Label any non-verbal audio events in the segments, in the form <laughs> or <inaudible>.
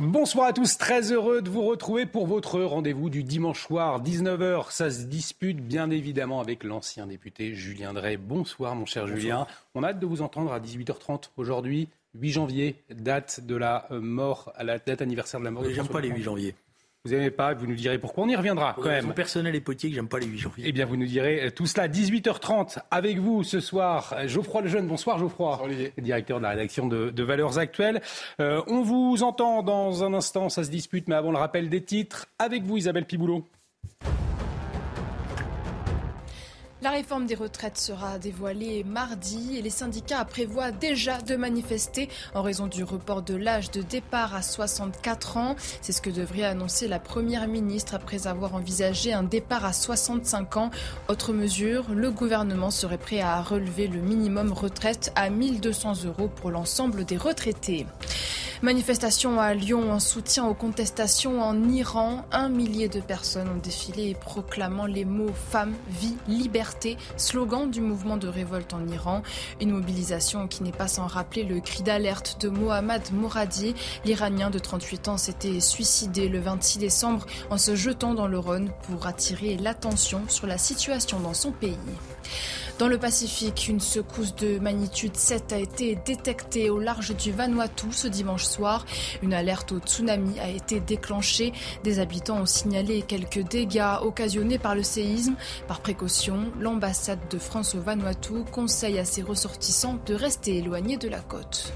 Bonsoir à tous, très heureux de vous retrouver pour votre rendez-vous du dimanche soir, 19h. Ça se dispute bien évidemment avec l'ancien député Julien Drey. Bonsoir mon cher Julien. On a hâte de vous entendre à 18h30 aujourd'hui, 8 janvier, date de la euh, mort, à la date anniversaire de la mort de J'aime pas les 8 Mitterrand. janvier. Vous n'aimez pas, vous nous direz pourquoi. On y reviendra quand même. Mon personnel et politique, j'aime pas les 8 janvier. Eh bien, vous nous direz tout cela 18h30 avec vous ce soir. Geoffroy Lejeune, bonsoir Geoffroy, directeur de la rédaction de, de Valeurs Actuelles. Euh, on vous entend dans un instant, ça se dispute, mais avant le rappel des titres, avec vous Isabelle Piboulot. La réforme des retraites sera dévoilée mardi et les syndicats prévoient déjà de manifester en raison du report de l'âge de départ à 64 ans. C'est ce que devrait annoncer la Première ministre après avoir envisagé un départ à 65 ans. Autre mesure, le gouvernement serait prêt à relever le minimum retraite à 1200 euros pour l'ensemble des retraités. Manifestation à Lyon en soutien aux contestations en Iran. Un millier de personnes ont défilé proclamant les mots femme, vie, liberté, slogan du mouvement de révolte en Iran. Une mobilisation qui n'est pas sans rappeler le cri d'alerte de Mohammad Moradi. L'Iranien de 38 ans s'était suicidé le 26 décembre en se jetant dans le Rhône pour attirer l'attention sur la situation dans son pays. Dans le Pacifique, une secousse de magnitude 7 a été détectée au large du Vanuatu ce dimanche soir. Une alerte au tsunami a été déclenchée. Des habitants ont signalé quelques dégâts occasionnés par le séisme. Par précaution, l'ambassade de France au Vanuatu conseille à ses ressortissants de rester éloignés de la côte.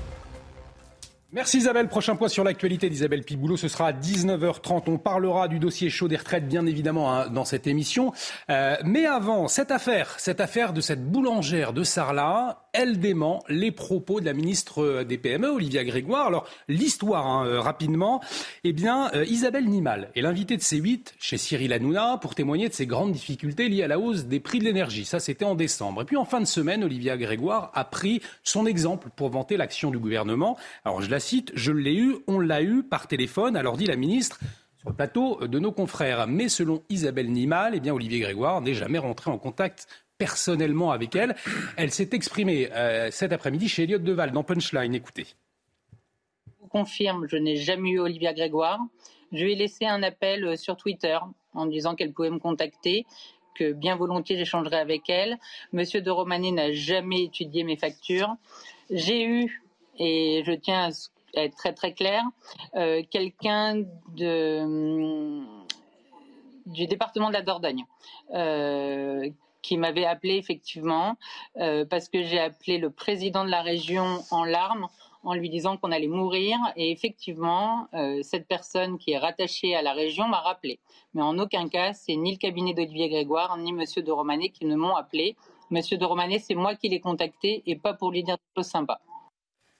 Merci Isabelle. Prochain point sur l'actualité d'Isabelle Piboulot. Ce sera à 19h30. On parlera du dossier chaud des retraites, bien évidemment, hein, dans cette émission. Euh, mais avant, cette affaire, cette affaire de cette boulangère de Sarlat, elle dément les propos de la ministre des PME, Olivia Grégoire. Alors, l'histoire, hein, euh, rapidement. Eh bien, euh, Isabelle Nimal est l'invitée de C8 chez Cyril Hanouna pour témoigner de ses grandes difficultés liées à la hausse des prix de l'énergie. Ça, c'était en décembre. Et puis, en fin de semaine, Olivia Grégoire a pris son exemple pour vanter l'action du gouvernement. Alors, je la je l'ai eu, on l'a eu par téléphone, alors dit la ministre sur le plateau de nos confrères. Mais selon Isabelle Nimal, eh bien, Olivier Grégoire n'est jamais rentré en contact personnellement avec elle. Elle s'est exprimée euh, cet après-midi chez Elliott Deval dans Punchline. Écoutez. Je vous confirme, je n'ai jamais eu Olivia Grégoire. Je lui ai laissé un appel euh, sur Twitter en disant qu'elle pouvait me contacter, que bien volontiers j'échangerai avec elle. Monsieur de Romanet n'a jamais étudié mes factures. J'ai eu, et je tiens à ce- être très très clair, euh, quelqu'un de, hum, du département de la Dordogne euh, qui m'avait appelé effectivement euh, parce que j'ai appelé le président de la région en larmes en lui disant qu'on allait mourir. Et effectivement, cette personne qui est rattachée à la région m'a rappelé. Mais en aucun cas, c'est ni le cabinet d'Olivier Grégoire, ni Monsieur de Romanet qui ne m'ont appelé. Monsieur de Romanet, c'est moi qui l'ai contacté et pas pour lui dire des choses sympas.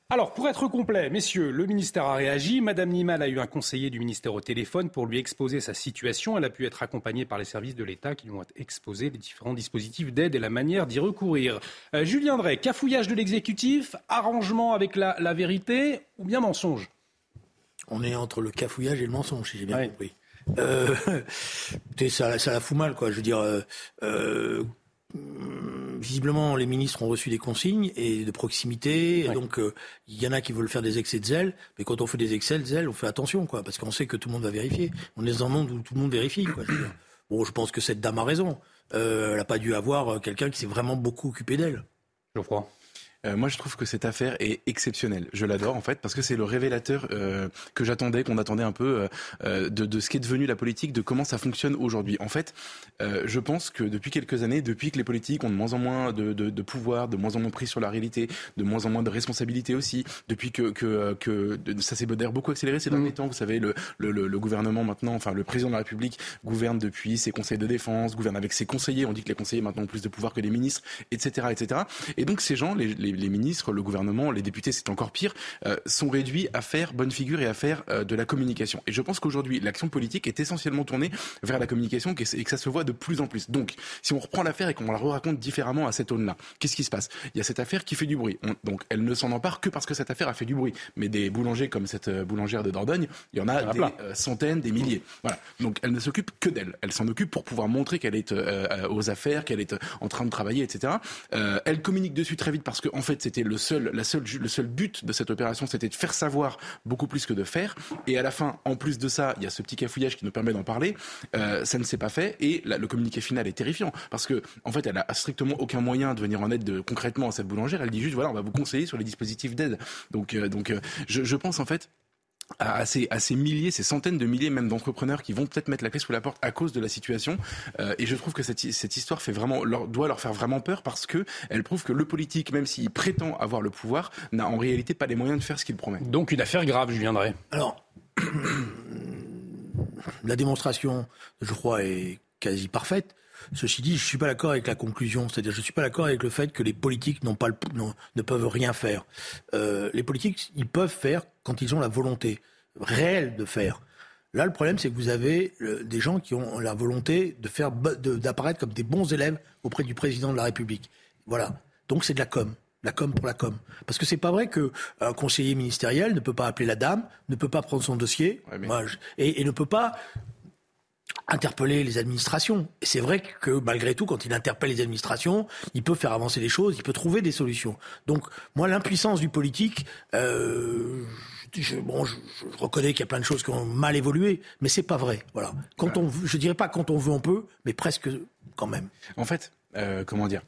Alors, pour être complet, messieurs, le ministère a réagi. Madame Nimal a eu un conseiller du ministère au téléphone pour lui exposer sa situation. Elle a pu être accompagnée par les services de l'État qui lui ont exposé les différents dispositifs d'aide et la manière d'y recourir. Euh, Julien Drey, cafouillage de l'exécutif, arrangement avec la, la vérité ou bien mensonge? On est entre le cafouillage et le mensonge, si j'ai bien Ouais. compris. Euh, <laughs> ça, ça la fout mal, quoi. Je veux dire, euh, visiblement, les ministres ont reçu des consignes et de proximité. et Ouais. donc, euh, il y en a qui veulent faire des excès de zèle. Mais quand on fait des excès de zèle, on fait attention, quoi. Parce qu'on sait que tout le monde va vérifier. On est dans un monde où tout le monde vérifie, quoi. Bon, je pense que cette dame a raison. Euh, elle n'a pas dû avoir euh, quelqu'un qui s'est vraiment beaucoup occupé d'elle. Geoffroy. Euh, moi, je trouve que cette affaire est exceptionnelle. Je l'adore en fait parce que c'est le révélateur euh, que j'attendais, qu'on attendait un peu euh, de, de ce qui est devenu la politique, de comment ça fonctionne aujourd'hui. En fait, je pense que depuis quelques années, depuis que les politiques ont de moins en moins de, de, de pouvoir, de moins en moins pris sur la réalité, de moins en moins de responsabilité aussi, depuis que, que, que de- ça s'est d'ailleurs beaucoup accéléré ces derniers temps. Vous savez, le, le, le, le gouvernement maintenant, enfin le président de la République gouverne depuis ses conseils de défense, gouverne avec ses conseillers. On dit que les conseillers maintenant ont plus de pouvoir que les ministres, etc., etc. Et donc ces gens, les, les, les, ministres, le gouvernement, les députés, c'est encore pire, euh, sont réduits à faire bonne figure et à faire euh, de la communication. Et je pense qu'aujourd'hui, l'action politique est essentiellement tournée vers la communication et que ça se voit de plus en plus. Donc, si on reprend l'affaire et qu'on la raconte différemment à cette aune-là, qu'est-ce qui se passe? Il y a cette affaire qui fait du bruit. donc, elle ne s'en empare que parce que cette affaire a fait du bruit. Mais des boulangers comme cette boulangère de Dordogne, il y en a des centaines, des milliers. Voilà. Donc, elle ne s'occupe que d'elle. Elle s'en occupe pour pouvoir montrer qu'elle est aux affaires, qu'elle est en train de travailler, etc. elle communique dessus très vite parce qu'en en fait, c'était le seul, la seule, le seul but de cette opération, c'était de faire savoir beaucoup plus que de faire. Et à la fin, en plus de ça, il y a ce petit cafouillage qui nous permet d'en parler. Euh, ça ne s'est pas fait et le communiqué final est terrifiant parce que en fait, elle a strictement aucun moyen de venir en aide de, concrètement à cette boulangère. Elle dit juste voilà, on va vous conseiller sur les dispositifs d'aide. Donc, euh, donc, euh, je, je pense en fait à ces, à ces, milliers, ces centaines de milliers même d'entrepreneurs qui vont peut-être mettre la clé sous la porte à cause de la situation. Euh, et je trouve que cette, cette histoire fait vraiment, leur, doit leur faire vraiment peur parce que elle prouve que le politique, même s'il prétend avoir le pouvoir, n'a en réalité pas les moyens de faire ce qu'il promet. Donc une affaire grave, je viendrai. Alors, <clears throat> la démonstration, je crois, est quasi parfaite. Ceci dit, je ne suis pas d'accord avec la conclusion, c'est-à-dire je ne suis pas d'accord avec le fait que les politiques n'ont pas le, ne peuvent rien faire. Euh, les politiques, ils peuvent faire quand ils ont la volonté réelle de faire. Là, le problème, c'est que vous avez euh, des gens qui ont la volonté de faire d'apparaître comme des bons élèves auprès du président de la République. Voilà. Donc c'est de la com la com pour la com. Parce que c'est pas vrai qu'un conseiller ministériel ne peut pas appeler la dame, ne peut pas prendre son dossier et, et, ne peut pas interpeller les administrations. Et c'est vrai que malgré tout, quand il interpelle les administrations, il peut faire avancer les choses, il peut trouver des solutions. Donc moi, l'impuissance du politique, euh, je, bon, je, reconnais qu'il y a plein de choses qui ont mal évolué, mais c'est pas vrai. Voilà. Quand on, je dirais pas quand on veut, on peut, mais presque quand même. En fait, euh, comment dire?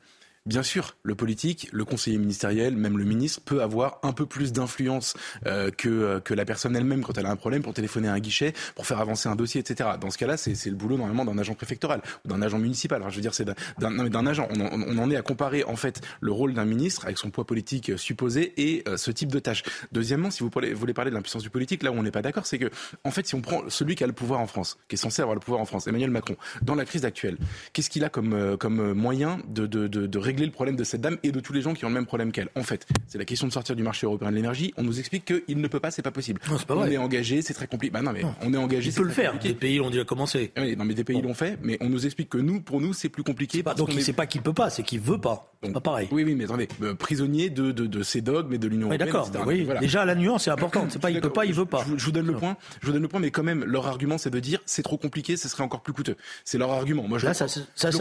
Bien sûr, le politique, le conseiller ministériel, même le ministre peut avoir un peu plus d'influence euh, que, euh, que la personne elle-même quand elle a un problème pour téléphoner à un guichet, pour faire avancer un dossier, etc. Dans ce cas-là, c'est le boulot normalement d'un agent préfectoral ou d'un agent municipal. Je veux dire, c'est d'un agent. On, on, en est à comparer en fait le rôle d'un ministre avec son poids politique supposé et euh, ce type de tâche. Deuxièmement, si vous voulez parler de l'impuissance du politique, là où on n'est pas d'accord, c'est que en fait, si on prend celui qui a le pouvoir en France, qui est censé avoir le pouvoir en France, Emmanuel Macron, dans la crise actuelle, qu'est-ce qu'il a comme, comme moyen de, de, de, de régler le problème de cette dame et de tous les gens qui ont le même problème qu'elle. En fait, c'est la question de sortir du marché européen de l'énergie. On nous explique qu'il ne peut pas, c'est pas possible. on est engagé, c'est très compliqué. Bah non, mais on est engagé. Il peut le faire. Des pays l'ont déjà commencé. Oui, non, mais des pays l'ont fait, mais on nous explique que nous, pour nous, c'est plus compliqué. Pas, donc, c'est pas qu'il peut pas, c'est qu'il veut pas. C'est pas pareil. Oui, oui, mais attendez, euh, prisonnier de, de, de, ces dogmes et de l'Union européenne. D'accord. Oui, déjà la nuance est importante. C'est pas il peut pas, il veut pas. Je, vous donne le point. Je vous donne le point, mais quand même, leur argument, c'est de dire c'est trop compliqué, ce serait encore plus coûteux. C'est leur argument. Moi, je Là, ça, ça, ça, je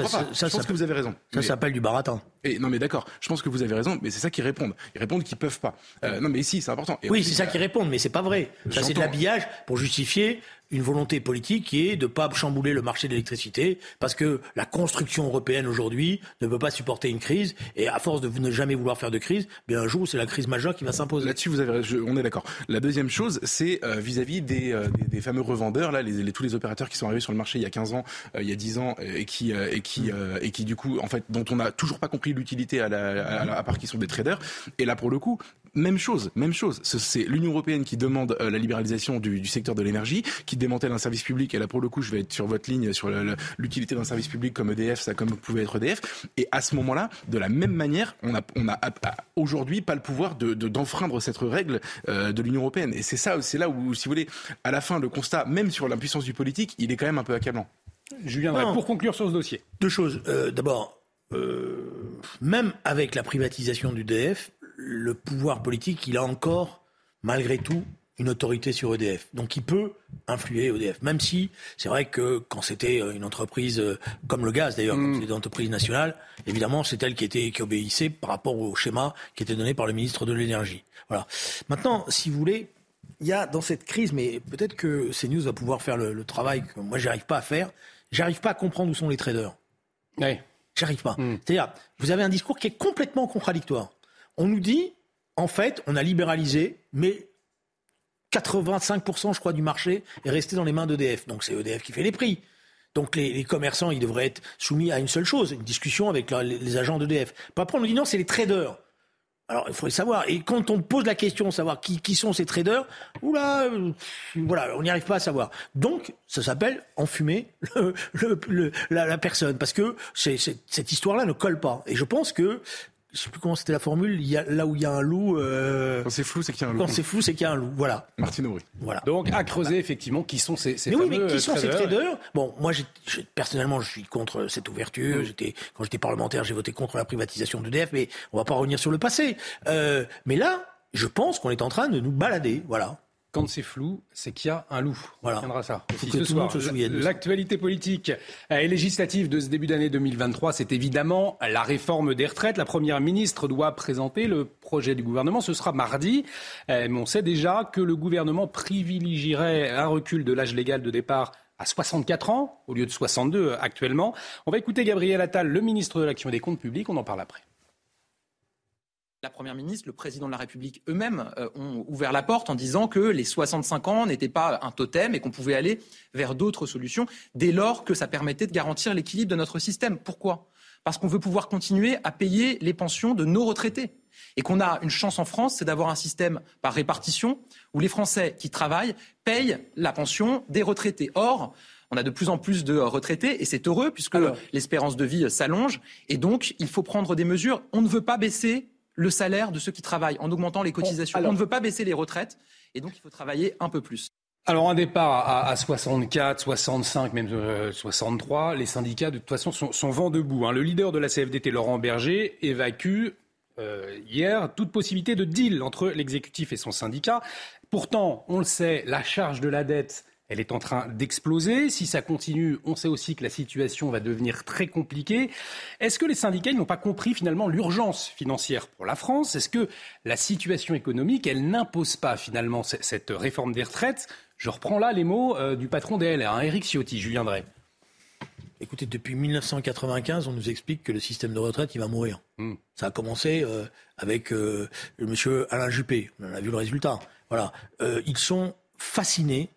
pense que vous avez raison. Ça s'appelle du baratin. Et non, mais d'accord. Je pense que vous avez raison, mais c'est ça qu'ils répondent. Ils répondent qu'ils peuvent pas. Euh, non, mais ici, c'est important. oui, c'est ça qu'ils répondent, mais c'est pas vrai. Ça, c'est de l'habillage pour justifier une volonté politique qui est de ne pas chambouler le marché de l'électricité, parce que la construction européenne aujourd'hui ne peut pas supporter une crise, et à force de ne jamais vouloir faire de crise, bien un jour c'est la crise majeure qui va s'imposer. Là-dessus, vous avez, on est d'accord. La deuxième chose, c'est euh, vis-à-vis des, euh, des, des, fameux revendeurs, là, les, les, tous les opérateurs qui sont arrivés sur le marché il y a 15 ans, euh, il y a 10 ans, et qui, et qui, et qui du coup, en fait, dont on n'a toujours pas compris l'utilité à, à, à part qu'ils sont des traders. Et là, pour le coup, même chose, même chose. C'est l'Union européenne qui demande la libéralisation du, du secteur de l'énergie, qui démantèle un service public, et là pour le coup je vais être sur votre ligne sur l'utilité d'un service public comme EDF, ça comme pouvait être EDF, et à ce moment-là, de la même manière, on a, on a aujourd'hui pas le pouvoir de d'enfreindre cette règle euh, de l'Union européenne. Et c'est ça, c'est là où, si vous voulez, à la fin, le constat, même sur l'impuissance du politique, il est quand même un peu accablant. Julien, pour conclure sur ce dossier. Deux choses. Euh, d'abord, euh, même avec la privatisation du DF, le pouvoir politique, il a encore, malgré tout, une autorité sur EDF. Donc il peut influer EDF. Même si c'est vrai que quand c'était euh, une entreprise euh, comme le gaz d'ailleurs, mm. c'était une entreprise nationale, évidemment c'est elle qui était qui obéissait par rapport au schéma qui était donné par le ministre de l'énergie. Voilà. Maintenant, si vous voulez, il y a dans cette crise, mais peut-être que CNews va pouvoir faire le, travail que moi j'arrive pas à faire. J'arrive pas à comprendre où sont les traders. Oui. J'arrive pas. Mm. C'est-à-dire, vous avez un discours qui est complètement contradictoire. On nous dit, en fait, on a libéralisé, mais 85%, je crois, du marché est resté dans les mains d'EDF. Donc c'est EDF qui fait les prix. Donc les, commerçants, ils devraient être soumis à une seule chose, une discussion avec les, agents d'EDF. après, on nous dit non, c'est les traders. Alors, il faudrait savoir. Et quand on pose la question, savoir qui, sont ces traders, oula, voilà, on n'y arrive pas à savoir. Donc, ça s'appelle enfumer la, personne, parce que cette histoire-là ne colle pas. Et je pense que je sais plus comment c'était la formule, il y a, là où il y a un loup. Euh, quand c'est flou, c'est qu'il y a un loup. Quand c'est flou, c'est qu'il y a un loup. Voilà. Martine Aubry. Voilà. Donc à creuser effectivement qui sont ces, ces mais fameux oui, mais qui sont traders. ces traders Bon, moi, j'ai- j'ai- personnellement, je suis contre cette ouverture. J'étais, quand j'étais parlementaire, j'ai voté contre la privatisation d'EDF, mais on va pas revenir sur le passé. Euh, mais là, je pense qu'on est en train de nous balader. Voilà. Quand c'est flou, c'est qu'il y a un loup. Voilà. On ça. Aussi que ce tout soir. L'actualité politique et législative de ce début d'année 2023, c'est évidemment la réforme des retraites. La première ministre doit présenter le projet du gouvernement. Ce sera mardi. Euh, Mais on sait déjà que le gouvernement privilégierait un recul de l'âge légal de départ à 64 ans au lieu de 62 actuellement. On va écouter Gabriel Attal, le ministre de l'Action et des Comptes Publics. On en parle après. La Première ministre, le président de la République eux-mêmes euh, ont ouvert la porte en disant que les 65 ans n'étaient pas un totem et qu'on pouvait aller vers d'autres solutions dès lors que ça permettait de garantir l'équilibre de notre système. Pourquoi? Parce qu'on veut pouvoir continuer à payer les pensions de nos retraités. Et qu'on a une chance en France, c'est d'avoir un système par répartition où les Français qui travaillent payent la pension des retraités. Or, on a de plus en plus de retraités et c'est heureux puisque l'espérance de vie s'allonge. Et donc, il faut prendre des mesures. On ne veut pas baisser le salaire de ceux qui travaillent en augmentant les cotisations. alors- On ne veut pas baisser les retraites et donc il faut travailler un peu plus. Alors un départ à, à 64, 65, même euh, 63, les syndicats de toute façon sont, sont vent debout. hein. Le leader de la CFDT, Laurent Berger, évacue euh, hier toute possibilité de deal entre l'exécutif et son syndicat. Pourtant, on le sait, la charge de la dette, elle est en train d'exploser. Si ça continue, on sait aussi que la situation va devenir très compliquée. Est-ce que les syndicats n'ont pas compris finalement l'urgence financière pour la France? Est-ce que la situation économique, elle n'impose pas finalement cette réforme des retraites? Je reprends là les mots euh, du patron des LR, hein, Éric Ciotti, Julien Drey. Écoutez, depuis 1995, on nous explique que le système de retraite, il va mourir. Hmm. Ça a commencé euh, avec euh, le monsieur Alain Juppé. On a vu le résultat. Voilà. Euh, ils sont fascinés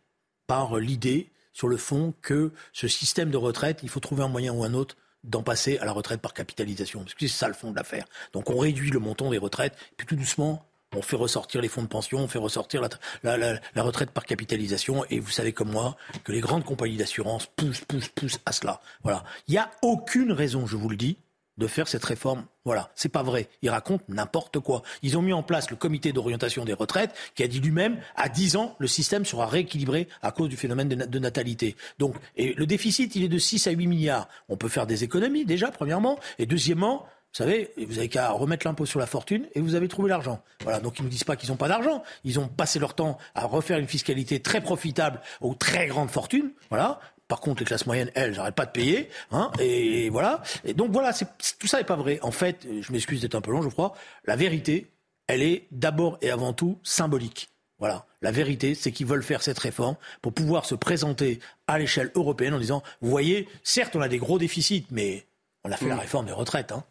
par l'idée, sur le fond, que ce système de retraite, il faut trouver un moyen ou un autre d'en passer à la retraite par capitalisation. Parce que c'est ça le fond de l'affaire. Donc on réduit le montant des retraites, puis tout doucement, on fait ressortir les fonds de pension, on fait ressortir la, retraite par capitalisation. Et vous savez comme moi que les grandes compagnies d'assurance poussent, poussent, poussent à cela. Voilà. Il n'y a aucune raison, je vous le dis, de faire cette réforme. Voilà, c'est pas vrai. Ils racontent n'importe quoi. Ils ont mis en place le comité d'orientation des retraites qui a dit lui-même à 10 ans le système sera rééquilibré à cause du phénomène de, na- de natalité. Donc et le déficit, il est de 6 à 8 milliards. On peut faire des économies déjà premièrement et deuxièmement vous savez, vous avez qu'à remettre l'impôt sur la fortune et vous avez trouvé l'argent. Voilà, donc ils ne nous disent pas qu'ils n'ont pas d'argent. Ils ont passé leur temps à refaire une fiscalité très profitable aux très grandes fortunes. Voilà. Par contre, les classes moyennes, elles, j'arrête pas de payer. Hein, et voilà. Et donc voilà, c'est, tout ça n'est pas vrai. En fait, je m'excuse d'être un peu long, je crois. La vérité, elle est d'abord et avant tout symbolique. Voilà. La vérité, c'est qu'ils veulent faire cette réforme pour pouvoir se présenter à l'échelle européenne en disant, vous voyez, certes, on a des gros déficits, mais on a fait la réforme des retraites. Hein.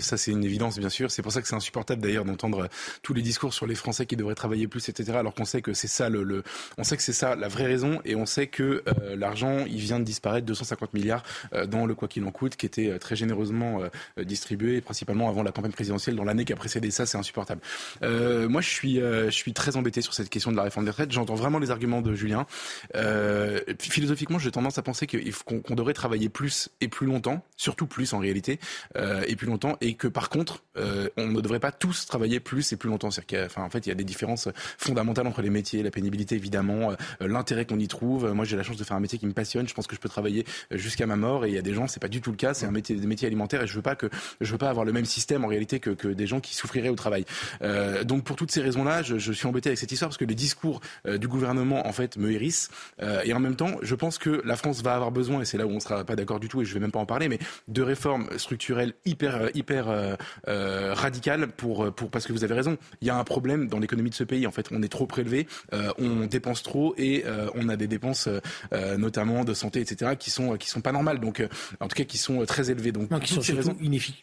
Ça c'est, une évidence, bien sûr. C'est pour ça que c'est insupportable d'ailleurs d'entendre euh, tous les discours sur les Français qui devraient travailler plus, etc. Alors qu'on sait que c'est ça le, le- on sait que c'est ça la vraie raison, et on sait que euh, l'argent, il vient de disparaître, 250 milliards euh, dans le quoi qu'il en coûte, qui était très généreusement euh, distribué, principalement avant la campagne présidentielle, dans l'année qui a précédé ça, c'est insupportable. Moi, je suis, je suis très embêté sur cette question de la réforme des retraites. J'entends vraiment les arguments de Julien. Philosophiquement, j'ai tendance à penser qu'on, devrait travailler plus et plus longtemps, surtout plus en réalité, euh, et plus longtemps, et que par contre, euh, on ne devrait pas tous travailler plus et plus longtemps. C'est-à-dire qu'il y a- enfin, en fait, il y a des différences fondamentales entre les métiers, la pénibilité évidemment, euh, l'intérêt qu'on y trouve. Moi, j'ai la chance de faire un métier qui me passionne. Je pense que je peux travailler euh, jusqu'à ma mort, et il y a des gens, c'est pas du tout le cas. C'est un métier, des métiers alimentaires, et je veux pas que, je veux pas avoir le même système en réalité que, que des gens qui souffriraient au travail. Euh, donc, pour toutes ces raisons-là, je, je suis embêté avec cette histoire parce que les discours euh, du gouvernement en fait me hérissent, Euh, et en même temps, je pense que la France va avoir besoin, et c'est là où on sera pas d'accord du tout, et je vais même pas en parler, mais de réformes structurelles hyper, euh, hyper euh, euh, radicales pour, pour, parce que vous avez raison. Il y a un problème dans l'économie de ce pays. En fait, on est trop prélevé, euh, on dépense trop, et on a des dépenses, notamment de santé, etc., qui sont, qui sont pas normales. Donc, en tout cas, qui sont très élevées. Donc, Non, qui sont raisons-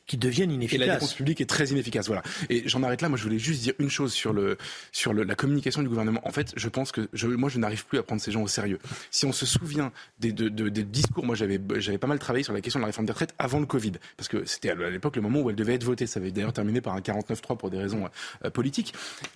qui deviennent et la inefficaces. dépense publique est très inefficace. Voilà. Et j'en arrête là. Moi, je voulais juste dire une chose sur le sur le, la communication du gouvernement. En fait, je pense que je, moi, je n'arrive plus à prendre ces gens au sérieux. Si on se souvient des, de, de- des discours, moi, j'avais j'avais pas mal travaillé sur la question de la réforme des retraites avant le Covid, parce que c'était à l'époque le moment où elle devait être votée. Ça avait d'ailleurs terminé par un 49-3 pour des raisons euh, politiques.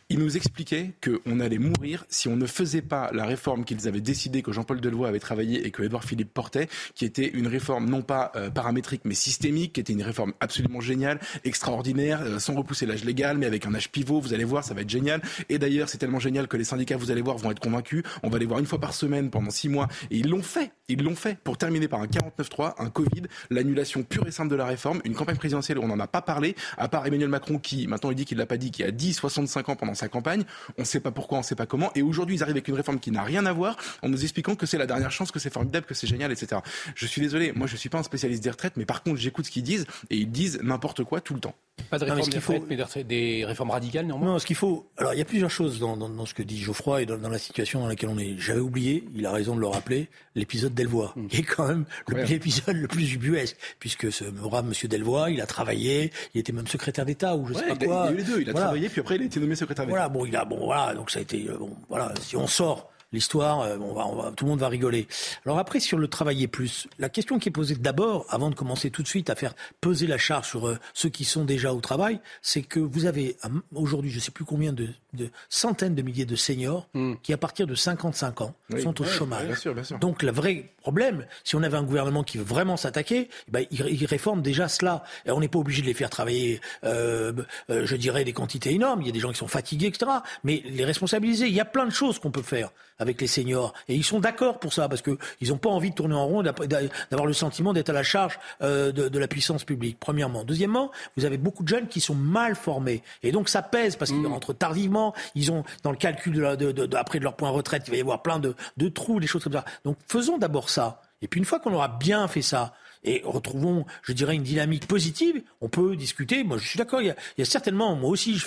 ils nous expliquaient qu'on allait mourir si on ne faisait pas la réforme qu'ils avaient décidé, que Jean-Paul Delevoye avait travaillé et que Édouard Philippe portait, qui était une réforme non pas euh, paramétrique mais systémique, qui était une réforme absolument géniale, extraordinaire, euh, sans repousser l'âge légal, mais avec un âge pivot. Vous allez voir, ça va être génial. Et d'ailleurs, c'est tellement génial que les syndicats, vous allez voir, vont être convaincus. On va les voir une fois par semaine pendant six mois. Et ils l'ont fait. Ils l'ont fait pour terminer par un 49-3, un Covid, l'annulation pure et simple de la réforme, une campagne présidentielle où on n'en a pas parlé, à part Emmanuel Macron qui, maintenant il dit qu'il l'a pas dit, qui a dit 65 ans pendant sa campagne. On ne sait pas pourquoi, on ne sait pas comment. Et aujourd'hui, ils arrivent avec une réforme qui n'a rien à voir en nous expliquant que c'est la dernière chance, que c'est formidable, que c'est génial, etc. Je suis désolé, moi je suis pas un spécialiste des retraites, mais par contre j'écoute ce qu'ils disent et ils disent n'importe quoi tout le temps. Pas de réforme des retraites, mais des réformes radicales néanmoins. Non, ce qu'il faut. Alors il y a plusieurs choses dans, dans, dans ce que dit Geoffroy et dans, dans, la situation dans laquelle on est. J'avais oublié, il a raison de le rappeler, l'épisode Delvoye, mmh. qui est quand même <laughs> l'épisode le, plus ubuesque, puisque ce brave Monsieur Delvoye, il a travaillé, il était même secrétaire d'État ou je sais pas quoi. Il a eu les deux, il a voilà. travaillé puis après il a été nommé secrétaire d'État. Voilà, bon, il a bon voilà, donc ça a été bon voilà, si on sort l'histoire, euh, on va, on va, tout le monde va rigoler. Alors après, sur le travailler plus, la question qui est posée d'abord, avant de commencer tout de suite à faire peser la charge sur euh, ceux qui sont déjà au travail, c'est que vous avez aujourd'hui, je ne sais plus combien de, de, centaines de milliers de seniors mm. qui, à partir de 55 ans, oui. sont au oui, chômage. Bien sûr, bien sûr. Donc le vrai problème, si on avait un gouvernement qui veut vraiment s'attaquer, eh ben, il, il, réforme déjà cela. Et on n'est pas obligé de les faire travailler, euh, euh, je dirais, des quantités énormes. Il y a des gens qui sont fatigués, etc. Mais les responsabiliser, il y a plein de choses qu'on peut faire avec les seniors. Et ils sont d'accord pour ça, parce qu'ils n'ont pas envie de tourner en rond, d'avoir le sentiment d'être à la charge euh, de, de, la puissance publique, premièrement. Deuxièmement, vous avez beaucoup de jeunes qui sont mal formés. Et donc ça pèse, parce qu'ils mmh. rentrent tardivement, ils ont, dans le calcul de, la, de, de, après de leur point de retraite, il va y avoir plein de, de trous, des choses comme ça. Donc faisons d'abord ça. Et puis une fois qu'on aura bien fait ça, et retrouvons, je dirais, une dynamique positive. On peut discuter. Moi, je suis d'accord. Il, il, y a certainement, moi aussi,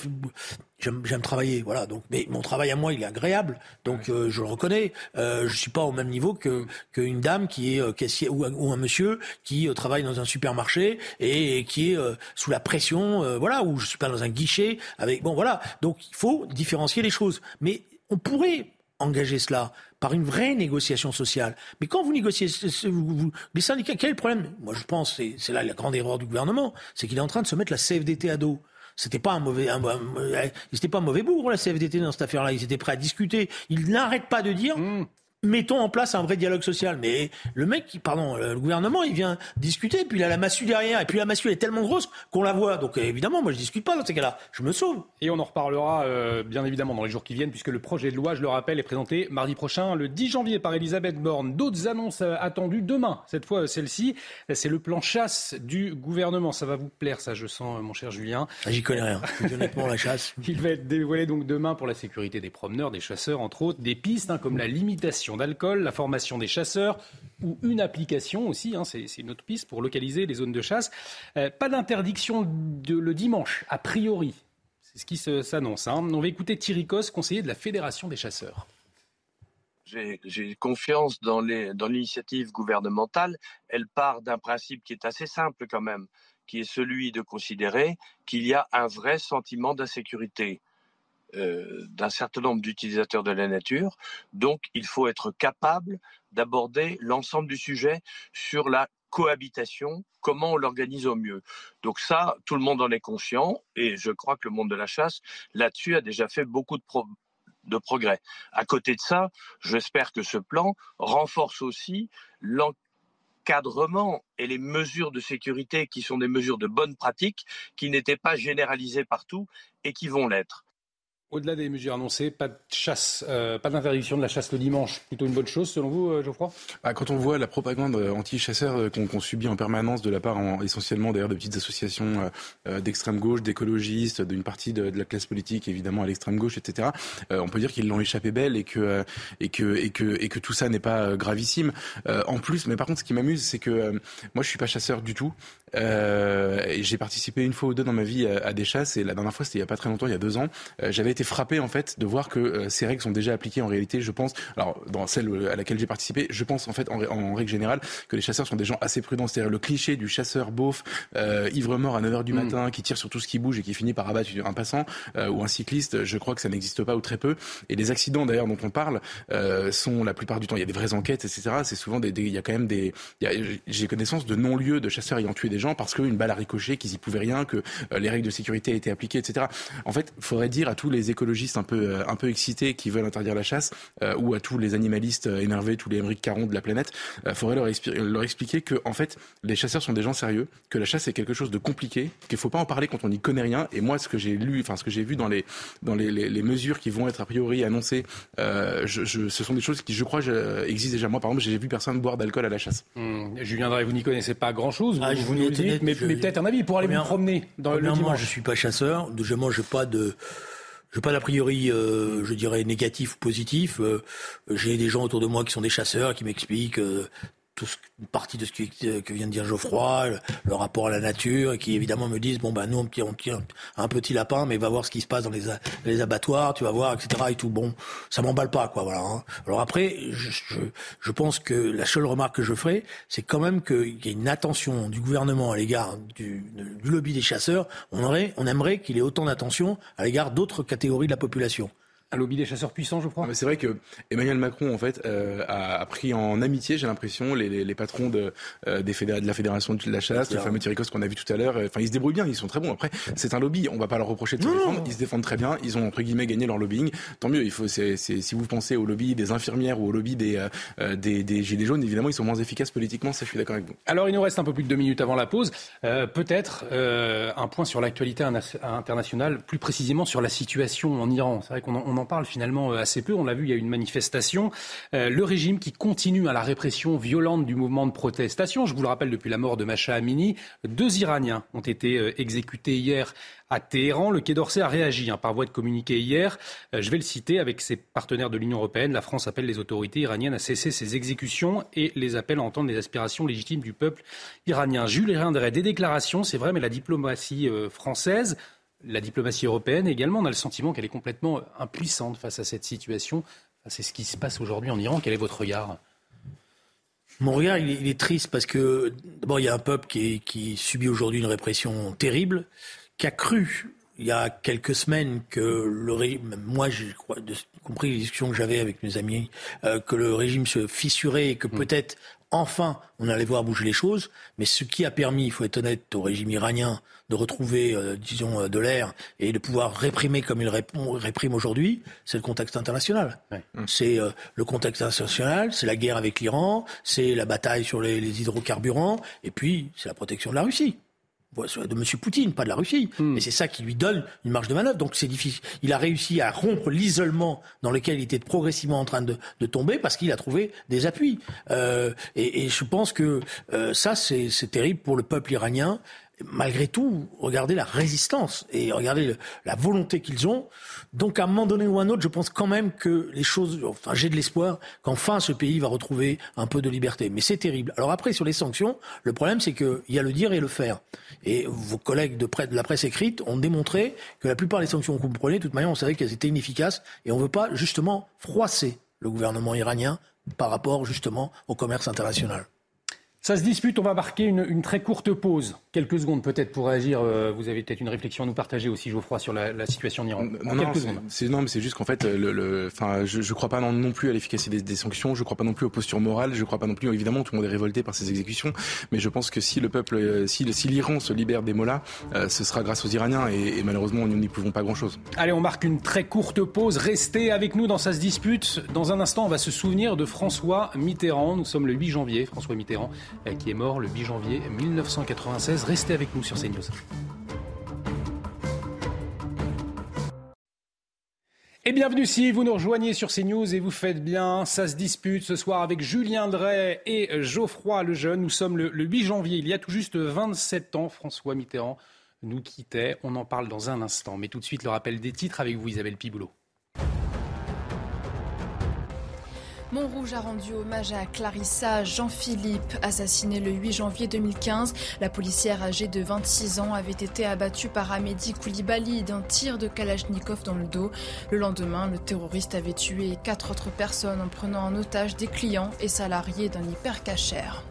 j'aime travailler. Voilà. Donc, mais mon travail à moi, il est agréable. Donc, euh, je le reconnais. Euh, je suis pas au même niveau que qu'une dame qui est euh, caissier ou, ou, un monsieur qui euh, travaille dans un supermarché et, et qui est euh, sous la pression. Euh, voilà. Ou je suis pas dans un guichet avec. Bon, voilà. Donc, il faut différencier les choses. Mais on pourrait engager cela par une vraie négociation sociale. Mais quand vous négociez, les syndicats, quel le problème? Moi, je pense, c'est là la grande erreur du gouvernement, c'est qu'il est en train de se mettre la CFDT à dos. C'était pas un mauvais, un, c'était pas un mauvais bourg la CFDT dans cette affaire-là. Ils étaient prêts à discuter. Ils n'arrêtent pas de dire. Mmh mettons en place un vrai dialogue social. Mais le mec, pardon, le gouvernement, il vient discuter, puis il a la massue derrière, et puis la massue elle est tellement grosse qu'on la voit. Donc évidemment, moi je discute pas dans ces cas-là, je me sauve. Et on en reparlera euh, bien évidemment dans les jours qui viennent, puisque le projet de loi, je le rappelle, est présenté mardi prochain, le 10 janvier, par Elisabeth Borne. D'autres annonces euh, attendues demain, cette fois celle-ci, c'est le plan chasse du gouvernement. Ça va vous plaire, ça, je sens, mon cher Julien. Ah, j'y connais rien, honnêtement, la chasse. <laughs> il va être dévoilé donc demain pour la sécurité des promeneurs, des chasseurs, entre autres, des pistes hein, comme la limitation d'alcool, la formation des chasseurs ou une application aussi, hein, c'est une autre piste pour localiser les zones de chasse. Euh, pas d'interdiction le dimanche, a priori. C'est ce qui s'annonce. Hein. On va écouter Thierry Cos, conseiller de la Fédération des chasseurs. J'ai confiance dans l'initiative gouvernementale. Elle part d'un principe qui est assez simple quand même, qui est celui de considérer qu'il y a un vrai sentiment d'insécurité euh, d'un certain nombre d'utilisateurs de la nature. Donc, il faut être capable d'aborder l'ensemble du sujet sur la cohabitation, comment on l'organise au mieux. Donc ça, tout le monde en est conscient et je crois que le monde de la chasse, là-dessus, a déjà fait beaucoup de, pro de progrès. À côté de ça, j'espère que ce plan renforce aussi l'encadrement et les mesures de sécurité qui sont des mesures de bonne pratique, qui n'étaient pas généralisées partout et qui vont l'être. Au-delà des mesures annoncées, pas de chasse, euh, pas d'interdiction de la chasse le dimanche. Plutôt une bonne chose selon vous, euh, Geoffroy? Bah, Quand on voit la propagande euh, anti-chasseur euh, qu'on qu subit en permanence de la part en, essentiellement d'ailleurs de petites associations d'extrême gauche, d'écologistes, d'une partie de, la classe politique évidemment à l'extrême gauche, etc. On peut dire qu'ils l'ont échappé belle et que tout ça n'est pas gravissime. en plus, mais par contre, ce qui m'amuse, c'est que moi je suis pas chasseur du tout. J'ai participé une fois ou deux dans ma vie à, des chasses et la dernière fois c'était il y a pas très longtemps, il y a deux ans. J'avais frappé en fait de voir que euh, ces règles sont déjà appliquées en réalité. Je pense, alors dans celle à laquelle j'ai participé, je pense en fait en, en, règle générale que les chasseurs sont des gens assez prudents. C'est-à-dire le cliché du chasseur beauf, euh, ivre mort à 9h du mm. matin, qui tire sur tout ce qui bouge et qui finit par abattre un passant euh, ou un cycliste. Je crois que ça n'existe pas ou très peu. Et les accidents d'ailleurs dont on parle euh, sont la plupart du temps, il y a des vraies enquêtes, etc. C'est souvent des, des, il y a quand même des, j'ai connaissance de non-lieux de chasseurs ayant tué des gens parce qu'une balle a ricoché, qu'ils y pouvaient rien, que euh, les règles de sécurité étaient appliquées, etc. En fait, faudrait dire à tous les les écologistes un peu, un peu excités qui veulent interdire la chasse, ou à tous les animalistes énervés, tous les Émeric Caron de la planète, il faudrait leur, leur expliquer que, en fait, les chasseurs sont des gens sérieux, que la chasse est quelque chose de compliqué, qu'il faut pas en parler quand on n'y connaît rien. Et moi, ce que j'ai lu, enfin ce que j'ai vu dans les dans les, les, mesures qui vont être a priori annoncées, euh, je, je, ce sont des choses qui, je crois, existent déjà. Moi, par exemple, j'ai vu personne boire d'alcool à la chasse. Mmh. Julien Drey, vous n'y connaissez pas grand-chose. Vous, ah, vous nous dites, mais, mais peut-être un avis pour aller vous promener dans le dimanche. Moi, je suis pas chasseur. Je mange pas de je pas d'a priori, euh, je dirais, négatif ou positif. Euh, j'ai des gens autour de moi qui sont des chasseurs, qui m'expliquent euh, une partie de ce que, vient de dire Geoffroy, le, rapport à la nature, et qui évidemment me disent bon ben nous on tient, on tient un petit lapin, mais va voir ce qui se passe dans les, abattoirs, tu vas voir, etc. Et tout. Bon, ça m'emballe pas, quoi. Voilà. Hein. Alors après, je, je, pense que la seule remarque que je ferai, c'est quand même qu'il y ait une attention du gouvernement à l'égard du, du lobby des chasseurs. On aurait, on aimerait qu'il ait autant d'attention à l'égard d'autres catégories de la population un lobby des chasseurs puissants, je crois. Ah, c'est vrai que Emmanuel Macron, en fait, euh, a, pris en amitié, j'ai l'impression, les, les, patrons de, euh, des de la fédération de la chasse, le fameux Thierry qu'on a vu tout à l'heure. Enfin, ils se débrouillent bien, ils sont très bons. Après, c'est un lobby, on va pas leur reprocher de se défendre. Ils se défendent très bien. Ils ont entre guillemets gagné leur lobbying. Tant mieux. Il faut, c'est, si vous pensez au lobby des infirmières ou au lobby des, euh, des, des, gilets jaunes, évidemment, ils sont moins efficaces politiquement. Ça, je suis d'accord avec vous. Alors, il nous reste un peu plus de deux minutes avant la pause. peut-être un point sur l'actualité internationale, plus précisément sur la situation en Iran. C'est vrai qu'on on en parle finalement assez peu. On l'a vu, il y a une manifestation. Euh, le régime qui continue à la répression violente du mouvement de protestation. Je vous le rappelle, depuis la mort de Macha Amini, deux Iraniens ont été euh, exécutés hier à Téhéran. Le Quai d'Orsay a réagi hein, par voie de communiqué hier. Euh, je vais le citer avec ses partenaires de l'Union européenne. La France appelle les autorités iraniennes à cesser ces exécutions et les appelle à entendre les aspirations légitimes du peuple iranien. Jules Rindray, des déclarations, c'est vrai, mais la diplomatie française la diplomatie européenne également, on a le sentiment qu'elle est complètement impuissante face à cette situation. C'est ce qui se passe aujourd'hui en Iran. Quel est votre regard? Mon regard, il est, triste parce que d'abord, il y a un peuple qui, qui subit aujourd'hui une répression terrible, qui a cru il y a quelques semaines que le régime, moi, j'ai compris les discussions que j'avais avec mes amis, euh, que le régime se fissurait et que mm. peut-être enfin on allait voir bouger les choses. Mais ce qui a permis, il faut être honnête, au régime iranien de retrouver, euh, disons, euh, de l'air et de pouvoir réprimer comme il réprime aujourd'hui, c'est le contexte international. C'est euh, le contexte international, c'est la guerre avec l'Iran, c'est la bataille sur les, les hydrocarburants, et puis c'est la protection de la Russie de M. Poutine, pas de la Russie. Hmm. Et c'est ça qui lui donne une marge de manœuvre. Donc c'est difficile. Il a réussi à rompre l'isolement dans lequel il était progressivement en train de, de tomber parce qu'il a trouvé des appuis. Euh, et, et, je pense que euh, ça, c'est terrible pour le peuple iranien malgré tout, regardez la résistance et regardez la volonté qu'ils ont. Donc, à un moment donné ou à un autre, je pense quand même que les choses, enfin, j'ai de l'espoir qu'enfin ce pays va retrouver un peu de liberté. Mais c'est terrible. Alors après, sur les sanctions, le problème, c'est qu'il y a le dire et le faire. Et vos collègues de, de la presse écrite ont démontré que la plupart des sanctions vous prenez, de toute manière, on savait qu'elles étaient inefficaces et on ne veut pas justement froisser le gouvernement iranien par rapport justement au commerce international. Ça se dispute, on va marquer une, très courte pause. Quelques secondes peut-être pour réagir. Euh, vous avez peut-être une réflexion à nous partager aussi, Geoffroy, sur la, situation en Iran. Non, non, c'est, non, mais c'est juste qu'en fait, le, le, enfin, je ne crois pas non, plus à l'efficacité des, sanctions, je ne crois pas non plus aux postures morales, je ne crois pas non plus, évidemment, tout le monde est révolté par ces exécutions, mais je pense que si le peuple, euh, si, si l'Iran se libère des mollahs, euh, ce sera grâce aux Iraniens et, malheureusement, nous n'y pouvons pas grand-chose. Allez, on marque une très courte pause. Restez avec nous dans Ça se dispute. Dans un instant, on va se souvenir de François Mitterrand. Nous sommes le 8 janvier, François Mitterrand, qui est mort le 8 janvier 1996. Restez avec nous sur CNews. Et bienvenue si vous nous rejoignez sur CNews et vous faites bien. Ça se dispute ce soir avec Julien Drey et Geoffroy Lejeune. Nous sommes le, le 8 janvier. Il y a tout juste 27 ans, François Mitterrand nous quittait. On en parle dans un instant. Mais tout de suite, le rappel des titres avec vous, Isabelle Piboulot. Montrouge a rendu hommage à Clarissa Jean-Philippe, assassinée le 8 janvier 2015. La policière âgée de 26 ans avait été abattue par Amédi Koulibaly d'un tir de Kalachnikov dans le dos. Le lendemain, le terroriste avait tué quatre autres personnes en prenant en otage des clients et salariés d'un hypercachère.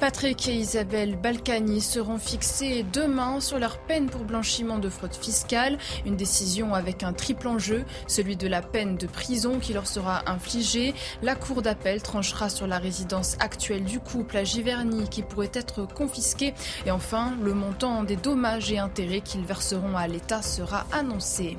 Patrick et Isabelle Balkany seront fixés demain sur leur peine pour blanchiment de fraude fiscale. Une décision avec un triple enjeu, celui de la peine de prison qui leur sera infligée. La Cour d'appel tranchera sur la résidence actuelle du couple à Giverny qui pourrait être confisquée. Et enfin, le montant des dommages et intérêts qu'ils verseront à l'État sera annoncé.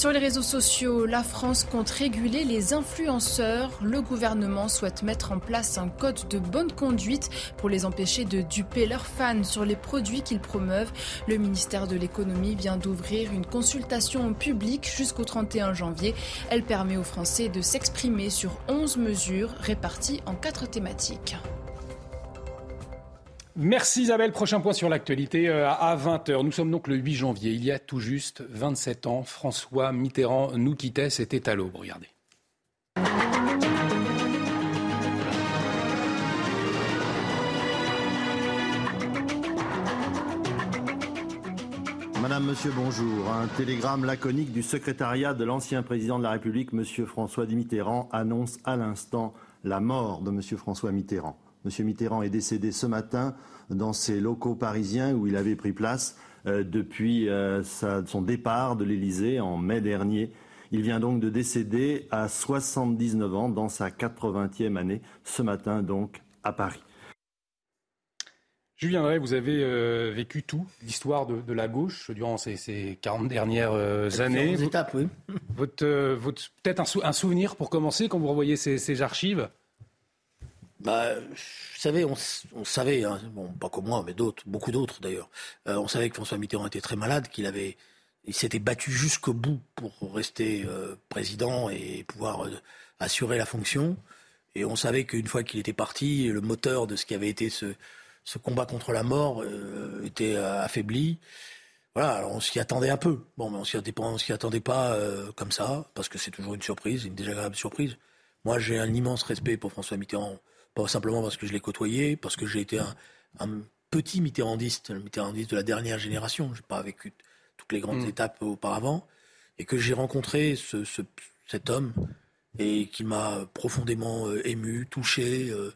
Sur les réseaux sociaux, la France compte réguler les influenceurs. Le gouvernement souhaite mettre en place un code de bonne conduite pour les empêcher de duper leurs fans sur les produits qu'ils promeuvent. Le ministère de l'économie vient d'ouvrir une consultation publique jusqu'au 31 janvier. Elle permet aux Français de s'exprimer sur 11 mesures réparties en quatre thématiques. Merci Isabelle. Prochain point sur l'actualité euh, à 20h. Nous sommes donc le 8 janvier. Il y a tout juste 27 ans, François Mitterrand nous quittait. C'était à l'aube. Regardez. Madame, Monsieur, bonjour. Un télégramme laconique du secrétariat de l'ancien président de la République, Monsieur François Mitterrand, annonce à l'instant la mort de Monsieur François Mitterrand. Monsieur Mitterrand est décédé ce matin dans ses locaux parisiens où il avait pris place euh, depuis euh, son départ de l'Élysée en mai dernier. Il vient donc de décéder à 79 ans dans sa 80e année, ce matin donc à Paris. Julien Drey, vous avez euh, vécu tout, l'histoire de, la gauche durant ces, 40 dernières années. étapes, oui. Votre, Peut-être un, souvenir pour commencer quand vous revoyez ces archives? Bah, vous savez, on, savait, hein, bon, pas comme moi, mais d'autres, beaucoup d'autres d'ailleurs, euh, on savait que François Mitterrand était très malade, qu'il avait, il s'était battu jusqu'au bout pour rester euh, président et pouvoir euh, assurer la fonction. Et on savait qu'une fois qu'il était parti, le moteur de ce qui avait été ce, combat contre la mort était affaibli. Voilà, alors on s'y attendait un peu. Bon, mais on s'y attendait s'y attendait pas comme ça, parce que c'est toujours une surprise, une désagréable surprise. Moi, j'ai un immense respect pour François Mitterrand pas simplement parce que je l'ai côtoyé, parce que j'ai été un, petit mitterrandiste, le mitterrandiste de la dernière génération. Je n'ai pas vécu toutes les grandes mm. étapes auparavant. Et que j'ai rencontré ce, cet homme et qui m'a profondément euh, ému, touché, euh,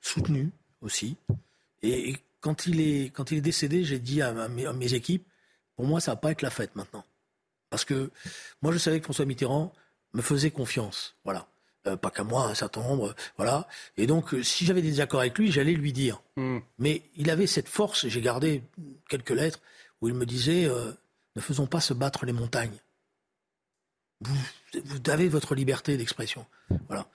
soutenu aussi. Et, quand, il est, quand il est décédé, j'ai dit à, mes, équipes, pour moi, ça va pas être la fête maintenant. Parce que moi, je savais que François Mitterrand me faisait confiance. Voilà. Euh, pas qu'à moi, un certain nombre, voilà. Et donc, euh, si j'avais des accords avec lui, j'allais lui dire. Hmm. Mais il avait cette force, j'ai gardé quelques lettres, où il me disait euh, Ne faisons pas se battre les montagnes. Vous, vous avez votre liberté d'expression. Voilà.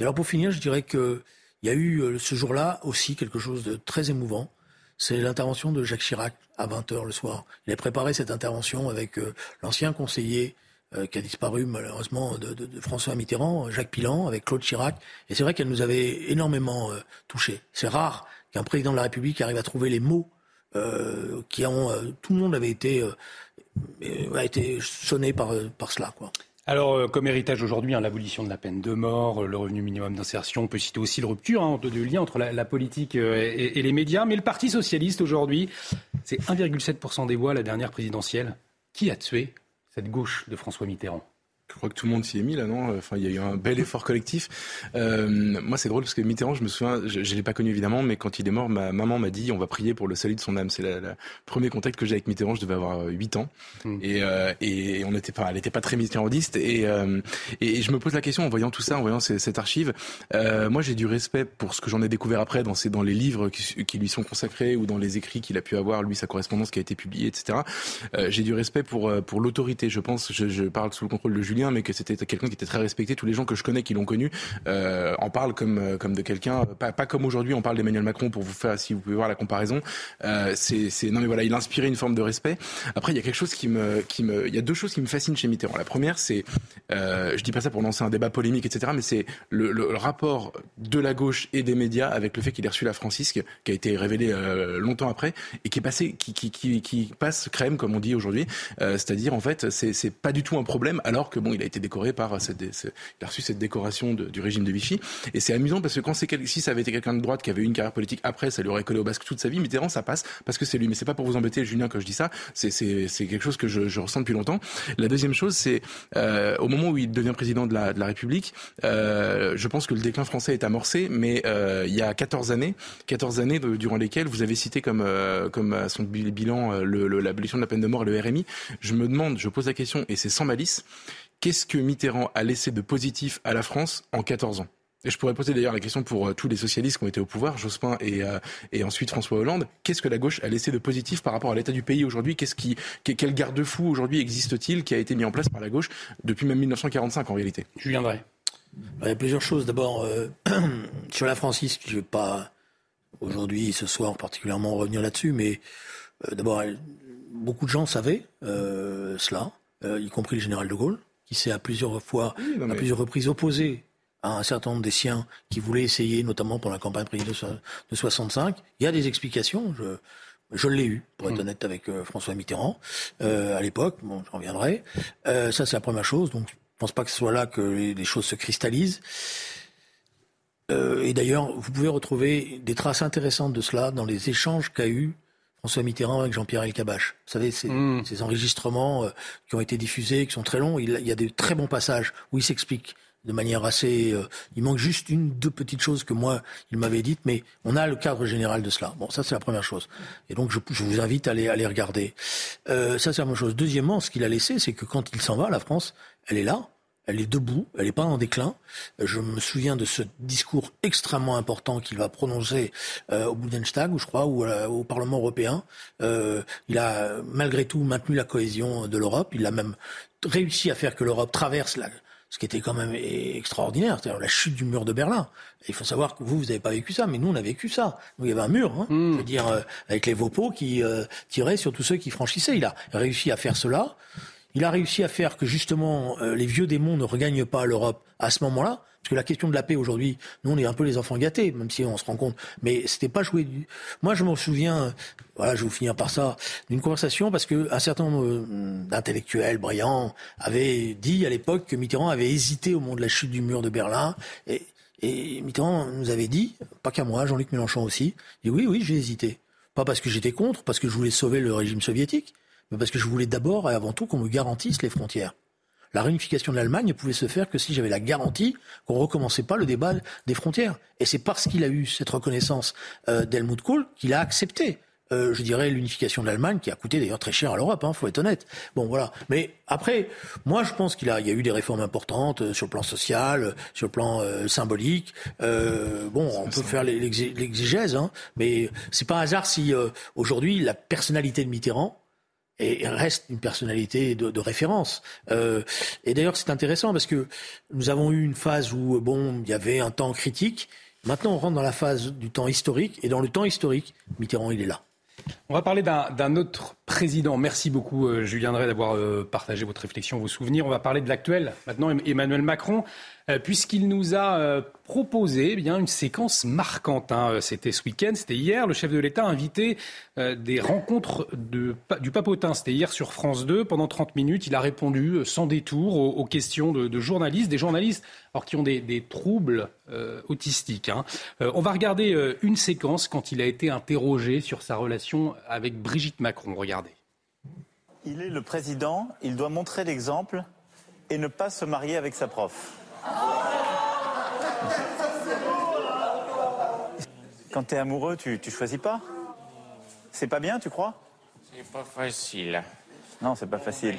Et alors, pour finir, je dirais qu'il y a eu ce jour-là aussi quelque chose de très émouvant. C'est l'intervention de Jacques Chirac à 20h le soir. Il a préparé cette intervention avec l'ancien conseiller euh, qui a disparu malheureusement de, François Mitterrand, Jacques Pilan, avec Claude Chirac. Et c'est vrai qu'elle nous avait énormément euh, touchés. C'est rare qu'un président de la République arrive à trouver les mots euh, qui ont... tout le monde avait été, a été sonné par, par cela. Alors, comme héritage aujourd'hui, hein, l'abolition de la peine de mort, le revenu minimum d'insertion, on peut citer aussi le rupture hein, de, lien entre la, politique et, les médias. Mais le Parti socialiste aujourd'hui, c'est 1,7% des voix la dernière présidentielle. Qui a tué cette gauche de François Mitterrand je crois que tout le monde s'y est mis là, non? Enfin, il y a eu un bel effort collectif. Euh, moi, c'est drôle parce que Mitterrand, je me souviens, je, ne l'ai pas connu évidemment, mais quand il est mort, ma maman m'a dit on va prier pour le salut de son âme. C'est le premier contact que j'ai avec Mitterrand. Je devais avoir 8 ans hmm. et, euh, et on n'était pas, elle n'était pas très mitterrandiste. Et, euh, et je me pose la question en voyant tout ça, en voyant cette archive. Euh, moi, j'ai du respect pour ce que j'en ai découvert après dans, dans les livres qui, qui, lui sont consacrés ou dans les écrits qu'il a pu avoir, lui, sa correspondance qui a été publiée, etc. Euh, j'ai du respect pour pour l'autorité. Je pense, je, je parle sous le contrôle de Mais que c'était quelqu'un qui était très respecté. Tous les gens que je connais qui l'ont connu euh, en parlent comme euh, comme de quelqu'un, pas, pas comme aujourd'hui on parle d'Emmanuel Macron pour vous faire, si vous pouvez voir la comparaison. Euh, c'est non mais voilà, il inspirait une forme de respect. Après, il y a quelque chose qui me qui me, il y a deux choses qui me fascinent chez Mitterrand. La première, c'est, euh, je dis pas ça pour lancer un débat polémique, etc. Mais c'est le, rapport de la gauche et des médias avec le fait qu'il ait reçu la Francisque, qui a été révélé euh, longtemps après et qui est passé, qui qui passe crème comme on dit aujourd'hui. C'est-à-dire en fait, c'est c'est pas du tout un problème alors que bon, il a été décoré par cette, il a reçu cette décoration du régime de Vichy. Et c'est amusant parce que quand c'est si ça avait été quelqu'un de droite qui avait eu une carrière politique après, ça lui aurait collé au basque toute sa vie. Mitterrand, ça passe parce que c'est lui. Mais c'est pas pour vous embêter, Julien, quand je dis ça. C'est quelque chose que je, je, ressens depuis longtemps. La deuxième chose, c'est euh, au moment où il devient président de la, de la République, euh, je pense que le déclin français est amorcé, mais euh, il y a 14 années, 14 années durant lesquelles vous avez cité comme euh, comme à son bilan euh, l'abolition de la peine de mort et le RMI. Je me demande, je pose la question, et c'est sans malice, qu'est-ce que Mitterrand a laissé de positif à la France en 14 ans? Et je pourrais poser d'ailleurs la question pour euh, tous les socialistes qui ont été au pouvoir, Jospin et, euh, et ensuite François Hollande. Qu'est-ce que la gauche a laissé de positif par rapport à l'état du pays aujourd'hui? Qu'est-ce qui, quel garde-fou aujourd'hui existe-t-il qui a été mis en place par la gauche depuis même 1945 en réalité? Je viendrai. Bah, il y a plusieurs choses. D'abord, euh, <clears throat> sur la Francis, je ne vais pas aujourd'hui, ce soir particulièrement revenir là-dessus, mais d'abord, beaucoup de gens savaient cela, y compris le général de Gaulle, qui s'est à plusieurs fois, à plusieurs reprises opposé à un certain nombre des siens qui voulaient essayer, notamment pour la campagne présidentielle de 65. Il y a des explications. Je, je l'ai eu, pour être mm. honnête avec euh, François Mitterrand, euh, à l'époque. Bon, j'en reviendrai. Euh, ça, c'est la première chose. Donc, je pense pas que ce soit là que les, choses se cristallisent. Et d'ailleurs, vous pouvez retrouver des traces intéressantes de cela dans les échanges qu'a eu François Mitterrand avec Jean-Pierre Elkabach. Vous savez, ces, mm. ces enregistrements euh, qui ont été diffusés, qui sont très longs, il, il y a des très bons passages où il s'explique de manière assez. Euh, il manque juste une, deux petites choses que moi, il m'avait dites, mais on a le cadre général de cela. Bon, ça, c'est la première chose. Et donc, je, je vous invite à aller regarder. Euh, ça, c'est la première chose. Deuxièmement, ce qu'il a laissé, c'est que quand il s'en va, la France, elle est là. Elle est debout, elle n'est pas en déclin. Je me souviens de ce discours extrêmement important qu'il va prononcer euh, au Bundestag, ou je crois, ou euh, au Parlement européen. Euh, il a malgré tout maintenu la cohésion de l'Europe. Il a même réussi à faire que l'Europe traverse la, ce qui était quand même extraordinaire, c'est-à-dire la chute du mur de Berlin. il faut savoir que vous, vous n'avez pas vécu ça, mais nous, on a vécu ça. Nous, il y avait un mur, hein, hmm. je veux dire, euh, avec les Vopos qui euh, tiraient sur tous ceux qui franchissaient. Il a réussi à faire cela. Il a réussi à faire que justement euh, les vieux démons ne regagnent pas l'Europe à ce moment-là. Parce que la question de la paix aujourd'hui, nous on est un peu les enfants gâtés, même si on se rend compte. Mais c'était pas joué. Du... Moi je m'en souviens. Voilà, je vais vous finir par ça d'une conversation parce que un certain nombre euh, d'intellectuels brillants avaient dit à l'époque que Mitterrand avait hésité au moment de la chute du mur de Berlin et, et Mitterrand nous avait dit, pas qu'à moi, Jean-Luc Mélenchon aussi, dit oui, oui, j'ai hésité. Pas parce que j'étais contre, parce que je voulais sauver le régime soviétique, parce que je voulais d'abord et avant tout qu'on me garantisse les frontières. La réunification de l'Allemagne ne pouvait se faire que si j'avais la garantie qu'on ne recommençait pas le débat des frontières. Et c'est parce qu'il a eu cette reconnaissance euh, d'Helmut Kohl qu'il a accepté euh, je dirais, l'unification de l'Allemagne, qui a coûté d'ailleurs très cher à l'Europe, hein, faut être honnête. Bon, voilà. Mais après, moi, je pense qu'il a, il y a eu des réformes importantes euh, sur le plan social, sur le plan symbolique. bon, on peut faire l'exégèse, hein, mais c'est pas un hasard si aujourd'hui la personnalité de Mitterrand et reste une personnalité de, de référence. Euh, et d'ailleurs, c'est intéressant parce que nous avons eu une phase où bon, il y avait un temps critique. Maintenant, on rentre dans la phase du temps historique, et dans le temps historique, Mitterrand, il est là. On va parler d'un autre président. Merci beaucoup, euh, Julien Drey, d'avoir euh, partagé votre réflexion, vos souvenirs. On va parler de l'actuel. Maintenant, Emmanuel Macron, euh, puisqu'il nous a proposé eh bien une séquence marquante. Hein. C'était ce week-end, c'était hier. Le chef de l'État a invité des rencontres de, du papotin. C'était hier sur France 2. Pendant 30 minutes, il a répondu sans détour aux, questions de, journalistes, des journalistes alors, qui ont des, troubles autistiques. Hein. on va regarder une séquence quand il a été interrogé sur sa relation avec Brigitte Macron. Regardez. Il est le président, il doit montrer l'exemple et ne pas se marier avec sa prof. Quand tu es amoureux, tu, tu choisis pas C'est pas bien, tu crois? C'est pas facile. Non, c'est pas facile.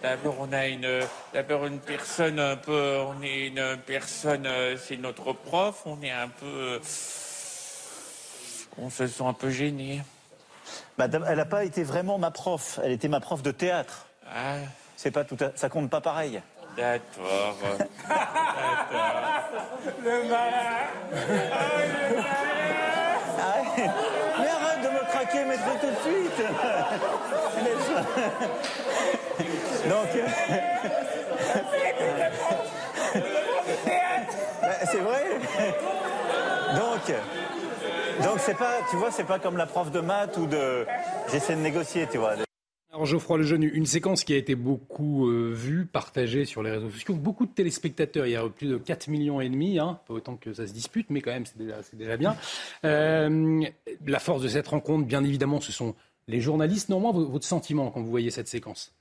D'abord, on a une, d'abord une personne un peu, on est une personne, euh, c'est notre prof, on est un peu, on se sent un peu gêné. Madame, elle n'a pas été vraiment ma prof. Elle était ma prof de théâtre. Ah. C'est pas tout ça compte pas pareil. D'accord. <laughs> le malin. Ah, mais arrête de me craquer, mais tout de suite. <laughs> Donc. C'est vrai. Donc. Donc c'est pas, tu vois, c'est pas comme la prof de maths ou de, j'essaie de négocier, tu vois. Alors Geoffroy Lejeune, une séquence qui a été beaucoup euh, vue, partagée sur les réseaux sociaux, beaucoup de téléspectateurs, il y a plus de 4 millions et demi, hein, pas autant que ça se dispute, mais quand même c'est déjà, bien. Euh, la force de cette rencontre, bien évidemment, ce sont les journalistes. Normalement, votre sentiment quand vous voyez cette séquence?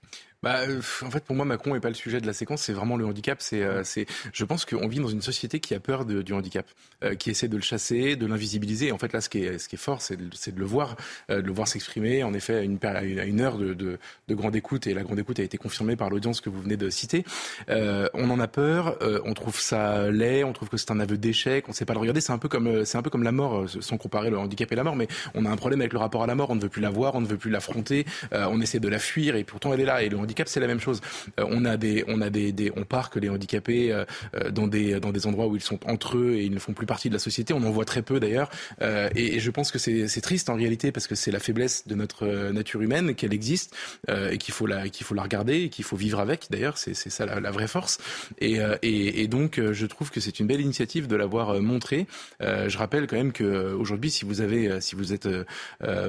Bah, euh, en fait, pour moi, Macron n'est pas le sujet de la séquence. C'est vraiment le handicap. C'est, euh, c'est. Je pense qu'on vit dans une société qui a peur de, du handicap, euh, qui essaie de le chasser, de l'invisibiliser. En fait, là, ce qui est, ce qui est fort, c'est de, c'est de le voir, de le voir s'exprimer. En effet, à une, à une heure de, de, de, grande écoute, et la grande écoute a été confirmée par l'audience que vous venez de citer. on en a peur. on trouve ça laid. On trouve que c'est un aveu d'échec. On ne sait pas le regarder. C'est un peu comme, c'est un peu comme la mort, sans comparer le handicap et la mort, mais on a un problème avec le rapport à la mort. On ne veut plus la voir. On ne veut plus l'affronter. on essaie de la fuir, et pourtant elle est là. Et le c'est la même chose. Euh, on a des, on a des, des on parque les handicapés euh, euh, dans des, dans des endroits où ils sont entre eux et ils ne font plus partie de la société. On en voit très peu d'ailleurs. Et, je pense que c'est triste en réalité parce que c'est la faiblesse de notre nature humaine qu'elle existe et qu'il faut la, qu'il faut la regarder et qu'il faut vivre avec. D'ailleurs, c'est ça la, vraie force. Et donc, je trouve que c'est une belle initiative de l'avoir montré. je rappelle quand même que aujourd'hui, si vous avez, si vous êtes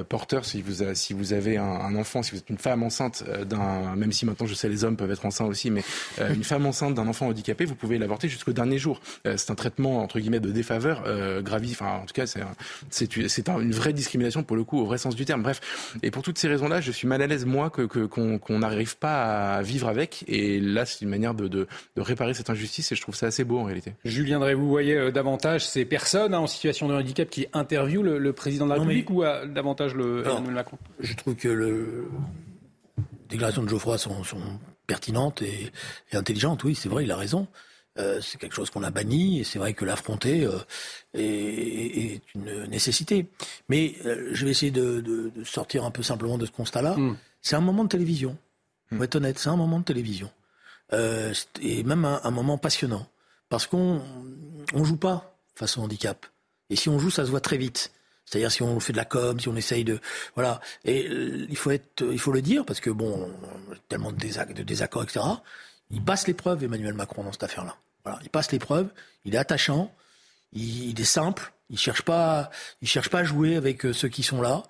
porteur, si vous, si vous avez un, un, enfant, si vous êtes une femme enceinte d'un, même si maintenant je sais les hommes peuvent être enceints aussi, mais euh, une femme enceinte d'un enfant handicapé, vous pouvez l'avorter jusqu'au dernier jour. Euh, c'est un traitement entre guillemets de défaveur euh, gravi. Enfin, en tout cas, c'est c'est une vraie discrimination pour le coup au vrai sens du terme. Bref, et pour toutes ces raisons-là, je suis mal à l'aise moi que qu'on n'arrive pas à vivre avec. Et là, c'est une manière de, de, de, réparer cette injustice et je trouve ça assez beau en réalité. Julien Drey, vous voyez davantage ces personnes hein, en situation de handicap qui interviewent le, président de la République ou davantage le Emmanuel Macron? Je trouve que le déclarations de Geoffroy sont, sont pertinente et, intelligente. Oui, c'est vrai, il a raison. Euh, c'est quelque chose qu'on a banni et c'est vrai que l'affronter euh, est, une nécessité. Mais euh, je vais essayer de, sortir un peu simplement de ce constat-là. Hmm. C'est un moment de télévision. On va être honnête, c'est un moment de télévision. et même un, moment passionnant. Parce qu'on on joue pas face au handicap. Et si on joue, ça se voit très vite. C'est-à-dire si on fait de la com, si on essaye de voilà. Et euh, il faut être, il faut le dire parce que bon, tellement de, désaccords, etc. Il passe l'épreuve, Emmanuel Macron, dans cette affaire-là. Voilà, il passe l'épreuve. Il est attachant. Il, est simple. Il cherche pas, il cherche pas à jouer avec euh, ceux qui sont là.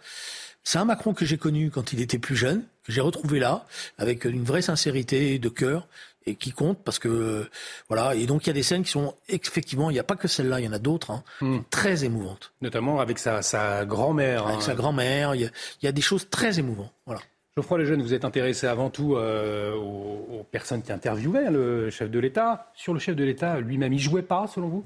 C'est un Macron que j'ai connu quand il était plus jeune, que j'ai retrouvé là, avec une vraie sincérité de cœur et qui compte parce que voilà et donc il y a des scènes qui sont effectivement il n'y a pas que celle-là il y en a d'autres hein, hmm. très émouvantes notamment avec sa, sa grand-mère avec hein. sa grand-mère il, y a des choses très émouvantes voilà Geoffroy Lejeune, vous êtes intéressé avant tout euh, aux, aux, personnes qui interviewaient le chef de l'État. Sur le chef de l'État lui-même, il jouait pas, selon vous?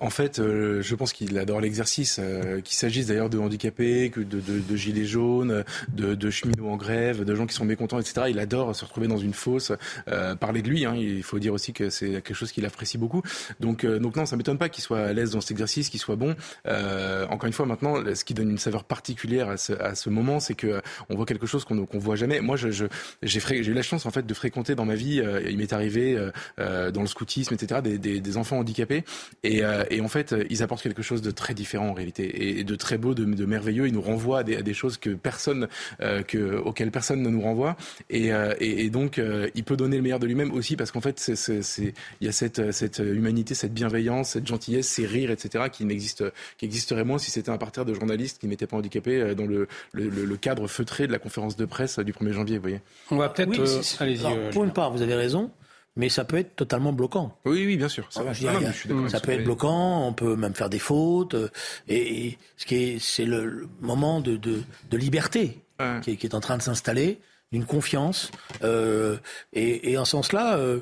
En fait, euh, je pense qu'il adore l'exercice, euh, qu'il s'agisse d'ailleurs de handicapés, que de, gilets jaunes, de, cheminots en grève, de gens qui sont mécontents, etc. Il adore se retrouver dans une fosse, euh, parler de lui. Hein. Il faut dire aussi que c'est quelque chose qu'il apprécie beaucoup. Donc, non, ça m'étonne pas qu'il soit à l'aise dans cet exercice, qu'il soit bon. encore une fois, maintenant, ce qui donne une saveur particulière à ce, moment, c'est que on voit quelque chose qu'on qu'on voit jamais. Moi, j'ai eu la chance en fait de fréquenter dans ma vie. il m'est arrivé dans le scoutisme, etc. Des, des, des enfants handicapés et euh, et, en fait, ils apportent quelque chose de très différent en réalité, et, de très beau, de, merveilleux. Ils nous renvoient à des, choses que personne, euh, que, auxquelles personne ne nous renvoie. Et, euh, donc, il peut donner le meilleur de lui-même aussi parce qu'en fait, il y a cette, cette humanité, cette bienveillance, cette gentillesse, ces rires, etc., qui n'existe, qui existerait moins si c'était un parterre de journalistes qui n'étaient pas handicapés dans le, le, cadre feutré de la conférence de presse du 1er janvier. Vous voyez. On va peut-être. pour une part, vous avez raison mais ça peut être totalement bloquant. Oui, oui, bien sûr. Ça, va, ça peut être bloquant, on peut même faire des fautes. Euh, et, ce qui est, c'est le, moment de, de, de liberté qui, est, qui, est, en train de s'installer, d'une confiance. Euh, et, et, en ce sens-là, euh,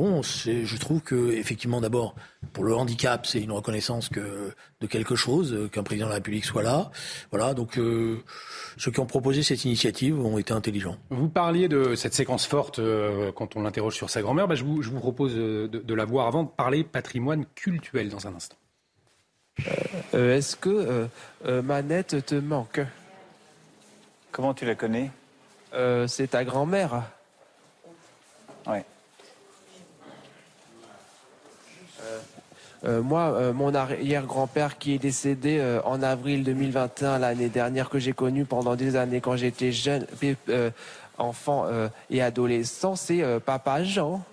bon, je trouve que effectivement, d'abord, pour le handicap, c'est une reconnaissance que, de quelque chose, euh, qu'un président de la République soit là. Voilà, donc. Euh, ceux qui ont proposé cette initiative ont été intelligents. Vous parliez de cette séquence forte euh, quand on l'interroge sur sa grand-mère. Bah, je, vous, propose de, la voir avant de parler patrimoine culturel dans un instant. Euh, est-ce que euh, Manette te manque? Comment tu la connais? C'est ta grand-mère. Euh, moi, euh, mon arrière-grand-père qui est décédé euh, en avril 2021, l'année dernière, que j'ai connu pendant des années quand j'étais jeune, enfant et adolescent, c'est papa Jean.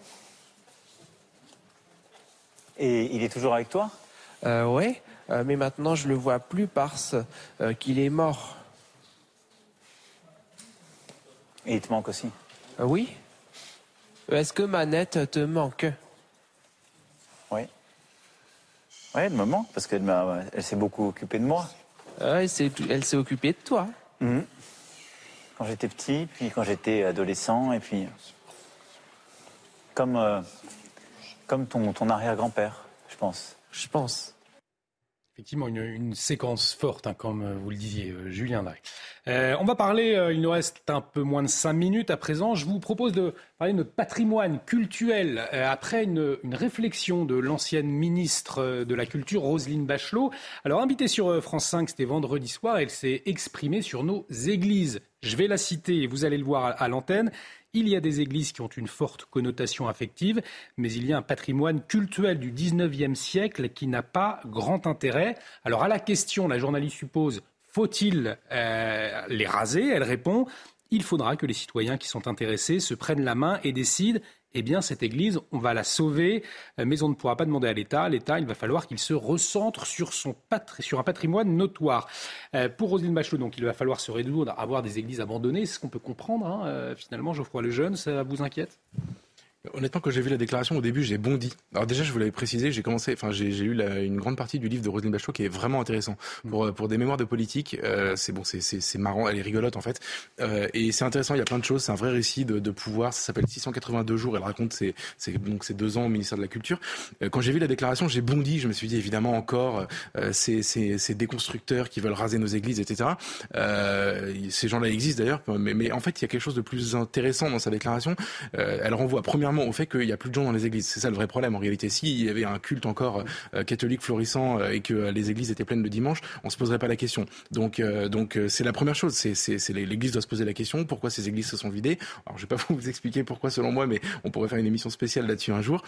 Et il est toujours avec toi? Oui, mais maintenant je le vois plus parce qu'il est mort. Et il te manque aussi? Oui. Est-ce que Manette te manque? Oui. Oui, elle me manque parce qu'elle elle s'est beaucoup occupée de moi. Ah, elle s'est occupée de toi. Mhm. quand j'étais petit, puis quand j'étais adolescent, et puis comme, euh, comme ton, ton arrière-grand-père, je pense. Je pense. Effectivement, une, une séquence forte, hein, comme vous le disiez, euh, Julien Drey. Euh, on va parler, euh, il nous reste un peu moins de cinq minutes à présent. Je vous propose de parler de notre patrimoine culturel euh, après une, une réflexion de l'ancienne ministre euh, de la Culture, Roselyne Bachelot. Alors, invitée sur euh, France 5, c'était vendredi soir, elle s'est exprimée sur nos églises. Je vais la citer et vous allez le voir à, à l'antenne. Il y a des églises qui ont une forte connotation affective, mais il y a un patrimoine cultuel du 19e siècle qui n'a pas grand intérêt. Alors à la question, la journaliste suppose, faut-il euh, les raser? Elle répond, il faudra que les citoyens qui sont intéressés se prennent la main et décident eh bien, cette église, on va la sauver, euh, mais on ne pourra pas demander à l'État. L'État, il va falloir qu'il se recentre sur, son un patrimoine notoire. Euh, pour Roselyne Bachelot, il va falloir se résoudre à avoir des églises abandonnées. C'est ce qu'on peut comprendre, hein, finalement, Geoffroy Lejeune. Ça vous inquiète? Honnêtement, quand j'ai vu la déclaration au début, j'ai bondi. Alors déjà, je vous l'avais précisé, j'ai commencé, enfin, j'ai eu la- une grande partie du livre de Roselyne Bachelot qui est vraiment intéressant pour euh, pour des mémoires de politique. euh, c'est bon, c'est marrant, elle est rigolote en fait, Euh, et c'est intéressant. Il y a plein de choses. C'est un vrai récit de, de pouvoir. Ça s'appelle 682 jours. Elle raconte ses, ses donc ses deux ans au ministère de la Culture. Euh, quand j'ai vu la déclaration, j'ai bondi. Je me suis dit évidemment encore ces, ces ces déconstructeurs qui veulent raser nos églises, etc. Ces gens-là existent d'ailleurs, mais, mais en fait, il y a quelque chose de plus intéressant dans sa déclaration. Elle renvoie premièrement au fait qu'il y a plus de gens dans les églises. C'est ça le vrai problème en réalité. S'il y avait un culte encore euh, catholique florissant euh, et que euh, les églises étaient pleines le dimanche, on se poserait pas la question. Donc, donc c'est la première chose. L'église doit se poser la question pourquoi ces églises se sont vidées? Alors, je vais pas <laughs> vous expliquer pourquoi selon moi, mais on pourrait faire une émission spéciale là-dessus un jour.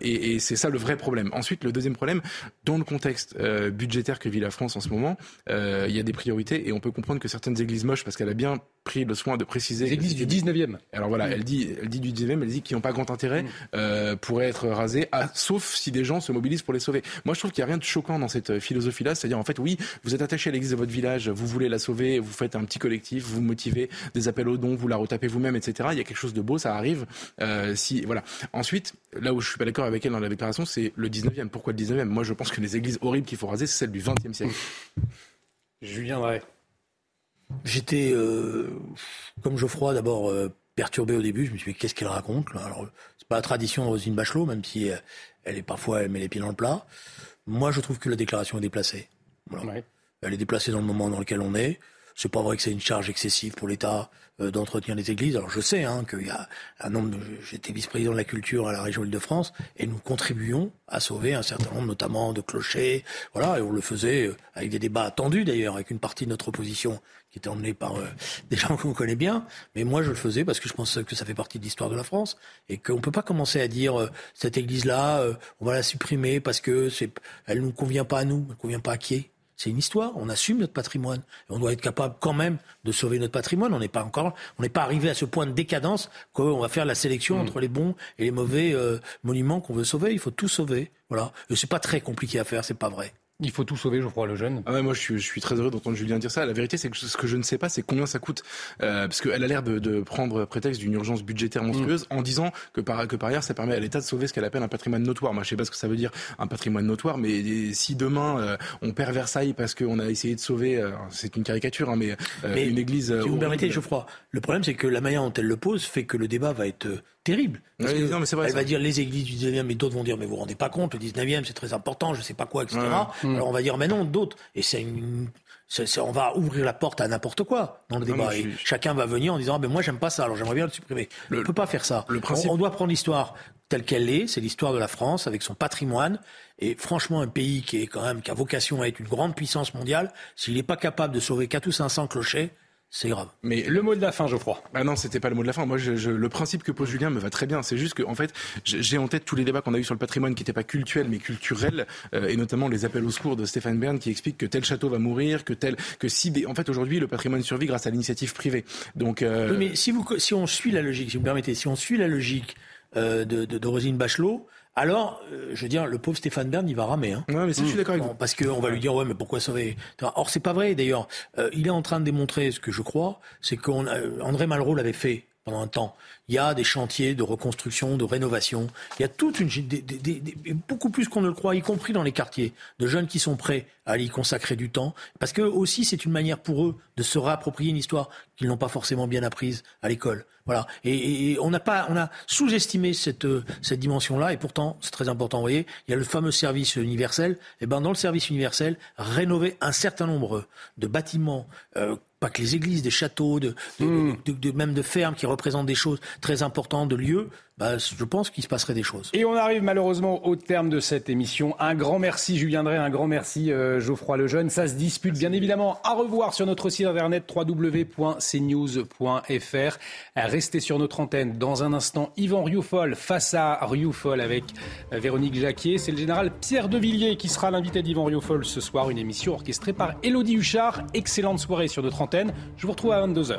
Et, et c'est ça le vrai problème. Ensuite, le deuxième problème, dans le contexte budgétaire que vit la France en ce moment, il y a des priorités et on peut comprendre que certaines églises moches, parce qu'elle a bien pris le soin de préciser. Les églises du 19e. Alors voilà, elle dit, elle dit du 19e, elle dit qu'ils n'ont pas grand intérêt, euh, pourraient être rasées, ah, sauf si des gens se mobilisent pour les sauver. Moi, je trouve qu'il n'y a rien de choquant dans cette euh, philosophie-là, c'est-à-dire en fait, oui, vous êtes attaché à l'église de votre village, vous voulez la sauver, vous faites un petit collectif, vous motivez, des appels aux dons, vous la retapez vous-même, etc. Il y a quelque chose de beau, ça arrive. Euh, si voilà. Ensuite, là où je suis pas d'accord avec elle dans la déclaration, c'est le 19e. Pourquoi le 19e Moi, je pense que les églises horribles qu'il faut raser, c'est celles du 20e siècle. Julien Drey. J'étais, euh, comme Geoffroy, d'abord euh, perturbé au début. Je me suis dit, qu'est-ce qu'elle raconte là? Alors, c'est pas la tradition de Rosine Bachelot, même si euh, elle est parfois, elle met les pieds dans le plat. Moi, je trouve que la déclaration est déplacée. Voilà. Elle est déplacée dans le moment dans lequel on est. C'est pas vrai que c'est une charge excessive pour l'État euh, d'entretenir les églises. Alors je sais hein, qu'il y a un nombre de... J'étais vice-président de la culture à la région Île-de-France et nous contribuions à sauver un certain nombre notamment de clochers. Voilà, et on le faisait avec des débats attendus d'ailleurs, avec une partie de notre opposition qui était emmenée par euh, <laughs> des gens qu'on connaît bien. Mais moi je le faisais parce que je pense que ça fait partie de l'histoire de la France et qu'on peut pas commencer à dire euh, cette église-là, euh, on va la supprimer parce que c'est, elle nous convient pas à nous, elle convient pas à qui c'est une histoire. On assume notre patrimoine. Et on doit être capable quand même de sauver notre patrimoine. On n'est pas encore, on n'est pas arrivé à ce point de décadence qu'on va faire la sélection entre les bons et les mauvais euh, monuments qu'on veut sauver. Il faut tout sauver. Voilà. Et c'est pas très compliqué à faire. C'est pas vrai. Il faut tout sauver, Geoffroy Lejeune. Ah ouais, moi je suis, je suis très heureux d'entendre Julien dire ça. La vérité, c'est que ce que je ne sais pas, c'est combien ça coûte. Euh, parce qu'elle a l'air de, de prendre prétexte d'une urgence budgétaire monstrueuse en disant que par, que par ailleurs, ça permet à l'État de sauver ce qu'elle appelle un patrimoine notoire. Moi, je sais pas ce que ça veut dire, un patrimoine notoire, mais si demain euh, on perd Versailles parce qu'on a essayé de sauver, euh, c'est une caricature, hein, mais, euh, Mais une église. Si vous me horrible- permettez, Geoffroy, le problème c'est que la manière dont elle le pose fait que le débat va être euh, terrible. Parce Oui, que non, mais c'est vrai, elle ça. va dire les églises du 19e, mais d'autres vont dire mais vous vous rendez pas compte, le 19e c'est très important, je sais pas quoi, etc. Ouais. Alors on va dire mais non, d'autres. Et c'est une. on va ouvrir la porte à n'importe quoi dans le débat. Et chacun va venir en disant ah, ben moi j'aime pas ça, alors j'aimerais bien le supprimer. on ne peut pas faire ça. principe- on, on doit prendre l'histoire telle qu'elle est, c'est l'histoire de la France avec son patrimoine. Et franchement, un pays qui est quand même qui a vocation à être une grande puissance mondiale, s'il n'est pas capable de sauver 4 ou 500 clochers, c'est grave. Mais le mot de la fin, Geoffroy. Ah non, c'était pas le mot de la fin. Moi, je, je- le principe que pose Julien me va très bien. C'est juste que, en fait, j'ai en tête tous les débats qu'on a eu sur le patrimoine qui n'étaient pas cultuels mais culturels, euh, et notamment les appels au secours de Stéphane Bern qui explique que tel château va mourir, que tel, que si, des- en fait, aujourd'hui, le patrimoine survit grâce à l'initiative privée. Donc, euh, Oui, mais si, vous, si on suit la logique, si vous me permettez, si on suit la logique euh, de, de, de Rosine Bachelot, alors, euh, je veux dire, le pauvre Stéphane Bern, il va ramer. Hein. Ouais, mais je suis d'accord avec vous. Parce qu'on va lui dire, ouais, mais pourquoi sauver? Or, c'est pas vrai, d'ailleurs. Euh, il est en train de démontrer ce que je crois, c'est qu'André Malraux l'avait fait pendant un temps. Il y a des chantiers de reconstruction, de rénovation. Il y a toute une beaucoup plus qu'on ne le croit, y compris dans les quartiers, de jeunes qui sont prêts à y consacrer du temps, parce que aussi c'est une manière pour eux de se réapproprier une histoire qu'ils n'ont pas forcément bien apprise à l'école. Voilà. Et, on n'a pas, on a sous-estimé cette cette dimension-là, et pourtant c'est très important. Vous voyez, il y a le fameux service universel. Et eh ben dans le service universel, rénover un certain nombre de bâtiments. Euh, pas que les églises, des châteaux, de, hmm. de, même de fermes qui représentent des choses très importantes, de lieux, bah, je pense qu'il se passerait des choses. Et on arrive malheureusement au terme de cette émission. Un grand merci Julien Drey, un grand merci euh, Geoffroy Lejeune. Ça se dispute bien évidemment à revoir sur notre site internet www.cnews.fr. Restez sur notre antenne dans un instant. Yvan Rioufol face à Rioufol avec euh, Véronique Jacquier. C'est le général Pierre Devilliers qui sera l'invité d'Yvan Rioufol ce soir. Une émission orchestrée par Elodie Huchard. Excellente soirée sur notre antenne. Je vous retrouve à 22h.